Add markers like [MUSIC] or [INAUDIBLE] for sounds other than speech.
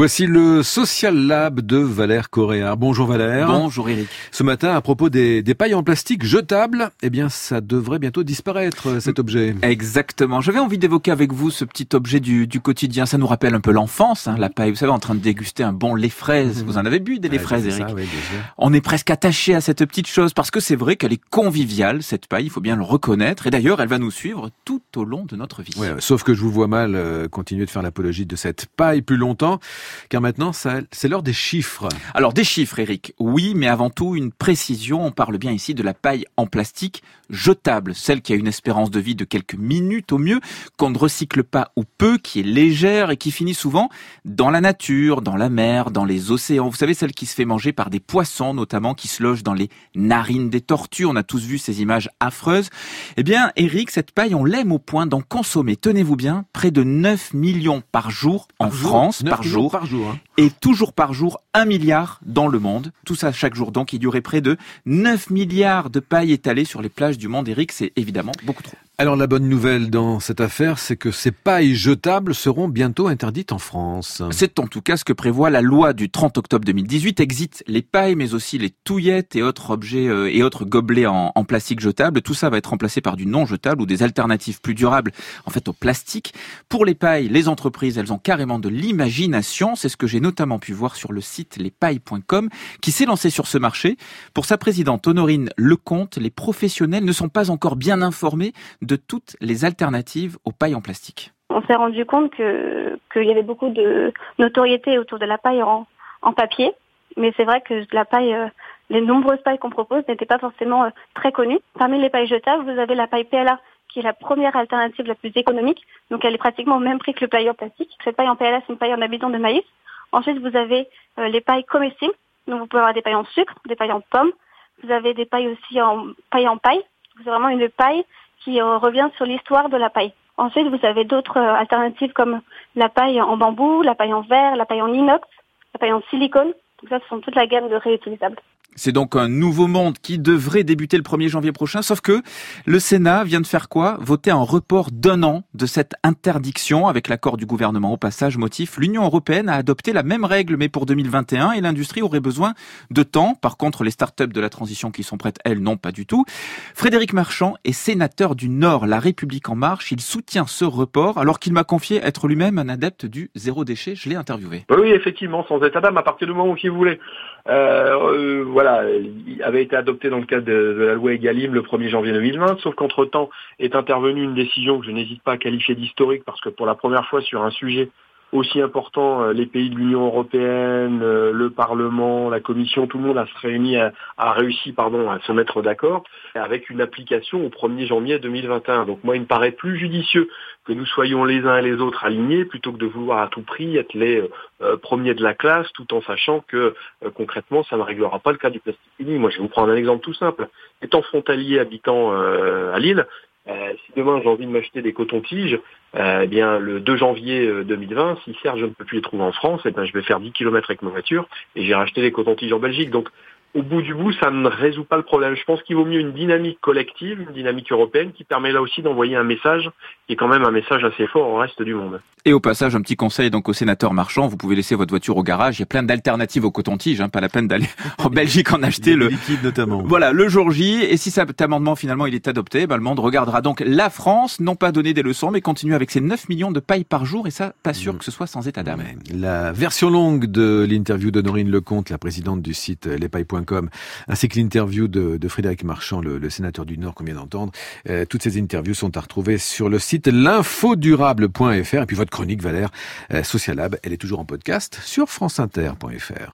Voici le Social Lab de Valère Coréard. Bonjour Valère. Bonjour Eric. Ce matin, à propos des, des, pailles en plastique jetables, eh bien, ça devrait bientôt disparaître, cet objet. Exactement. J'avais envie d'évoquer avec vous ce petit objet du, du quotidien. Ça nous rappelle un peu l'enfance, hein, la paille. Vous savez, en train de déguster un bon lait fraise. Mmh. Vous en avez bu des lait fraises, Eric ça, On est presque attaché à cette petite chose parce que c'est vrai qu'elle est conviviale, cette paille. Il faut bien le reconnaître. Et d'ailleurs, elle va nous suivre tout au long de notre vie. Ouais, sauf que je vous vois mal euh, continuer de faire l'apologie de cette paille plus longtemps, car maintenant, c'est l'heure des chiffres. Alors des chiffres, Eric, oui, mais avant tout une précision. On parle bien ici de la paille en plastique jetable, celle qui a une espérance de vie de quelques minutes au mieux, qu'on ne recycle pas ou peu, qui est légère et qui finit souvent dans la nature, dans la mer, dans les océans. Vous savez, celle qui se fait manger par des poissons notamment, qui se logent dans les narines des tortues. On a tous vu ces images affreuses. Eh bien, Eric, cette paille, on l'aime au point d'en consommer, tenez-vous bien, près de 9 millions par jour en par France, jour par jour, par jour hein. et toujours par jour, 1 milliard dans le monde. Tout ça chaque jour. Donc, il y aurait près de 9 milliards de pailles étalées sur les plages du monde. Eric, c'est évidemment beaucoup trop. Alors la bonne nouvelle dans cette affaire, c'est que ces pailles jetables seront bientôt interdites en France. C'est en tout cas ce que prévoit la loi du 30 octobre 2018. Exit les pailles, mais aussi les touillettes et autres objets euh, et autres gobelets en, plastique jetable. Tout ça va être remplacé par du non jetable ou des alternatives plus durables, en fait au plastique. Pour les pailles, les entreprises, elles ont carrément de l'imagination. C'est ce que j'ai notamment pu voir sur le site lespailles.com, qui s'est lancé sur ce marché. Pour sa présidente Honorine Lecomte, les professionnels ne sont pas encore bien informés toutes les alternatives aux pailles en plastique. On s'est rendu compte qu'il y avait beaucoup de notoriété autour de la paille en, papier, mais c'est vrai que la paille, euh, les nombreuses pailles qu'on propose n'étaient pas forcément euh, très connues. Parmi les pailles jetables, vous avez la paille PLA qui est la première alternative la plus économique, donc elle est pratiquement au même prix que le paille en plastique. Cette paille en PLA, c'est une paille en amidon de maïs. Ensuite, vous avez euh, les pailles comestibles, donc vous pouvez avoir des pailles en sucre, des pailles en pommes. Vous avez des pailles aussi en paille en paille. C'est vraiment une paille qui euh, revient sur l'histoire de la paille. Ensuite, vous avez d'autres euh, alternatives comme la paille en bambou, la paille en verre, la paille en inox, la paille en silicone. Donc ça, ce sont toute la gamme de réutilisables. C'est donc un nouveau monde qui devrait débuter le 1er janvier prochain, sauf que le Sénat vient de faire quoi? Voter un report d'un an de cette interdiction avec l'accord du gouvernement. Au passage, motif, l'Union européenne a adopté la même règle mais pour 2021 et l'industrie aurait besoin de temps. Par contre, les startups de la transition qui sont prêtes, elles, non, pas du tout. Frédéric Marchand est sénateur du Nord, La République en marche. Il soutient ce report alors qu'il m'a confié être lui-même un adepte du zéro déchet. Je l'ai interviewé. Oui, effectivement, sans état d'âme, à partir du moment où il voulait. Euh, euh, voilà, avait été adopté dans le cadre de, de la loi Egalim le 1er janvier 2020, sauf qu'entre-temps est intervenue une décision que je n'hésite pas à qualifier d'historique parce que pour la première fois sur un sujet aussi important, les pays de l'Union européenne, le Parlement, la Commission, tout le monde a se réuni, a, a réussi pardon, à se mettre d'accord avec une application au 1er janvier 2021. Donc moi, il me paraît plus judicieux que nous soyons les uns et les autres alignés plutôt que de vouloir à tout prix être les euh, premiers de la classe tout en sachant que euh, concrètement, ça ne réglera pas le cas du plastique. Moi, je vais vous prendre un exemple tout simple. Étant frontalier habitant euh, à Lille, euh, si demain j'ai envie de m'acheter des cotons-tiges, euh, eh bien le 2 janvier 2020, si certes je ne peux plus les trouver en France, eh bien, je vais faire 10 km avec ma voiture et j'ai racheté les cotons-tiges en Belgique. Donc au bout du bout, ça ne résout pas le problème. Je pense qu'il vaut mieux une dynamique collective, une dynamique européenne qui permet là aussi d'envoyer un message qui est quand même un message assez fort au reste du monde. Et au passage, un petit conseil donc au sénateur marchand, vous pouvez laisser votre voiture au garage. Il y a plein d'alternatives au coton-tige, hein, pas la peine d'aller [LAUGHS] en Belgique en acheter le liquide notamment. Voilà, le jour J. Et si cet amendement finalement il est adopté, ben, le monde regardera donc la France, non pas donner des leçons, mais continuer avec ses 9 millions de pailles par jour. Et ça, pas sûr mmh. que ce soit sans état d'âme. La version longue de l'interview d'Honorine Lecomte, la présidente du site lespailles.com, ainsi que l'interview de, Frédéric Marchand, le, sénateur du Nord qu'on vient d'entendre. Euh, toutes ces interviews sont à retrouver sur le site l'infodurable.fr et puis votre chronique Valère euh, Social Lab, elle est toujours en podcast sur franceinter.fr.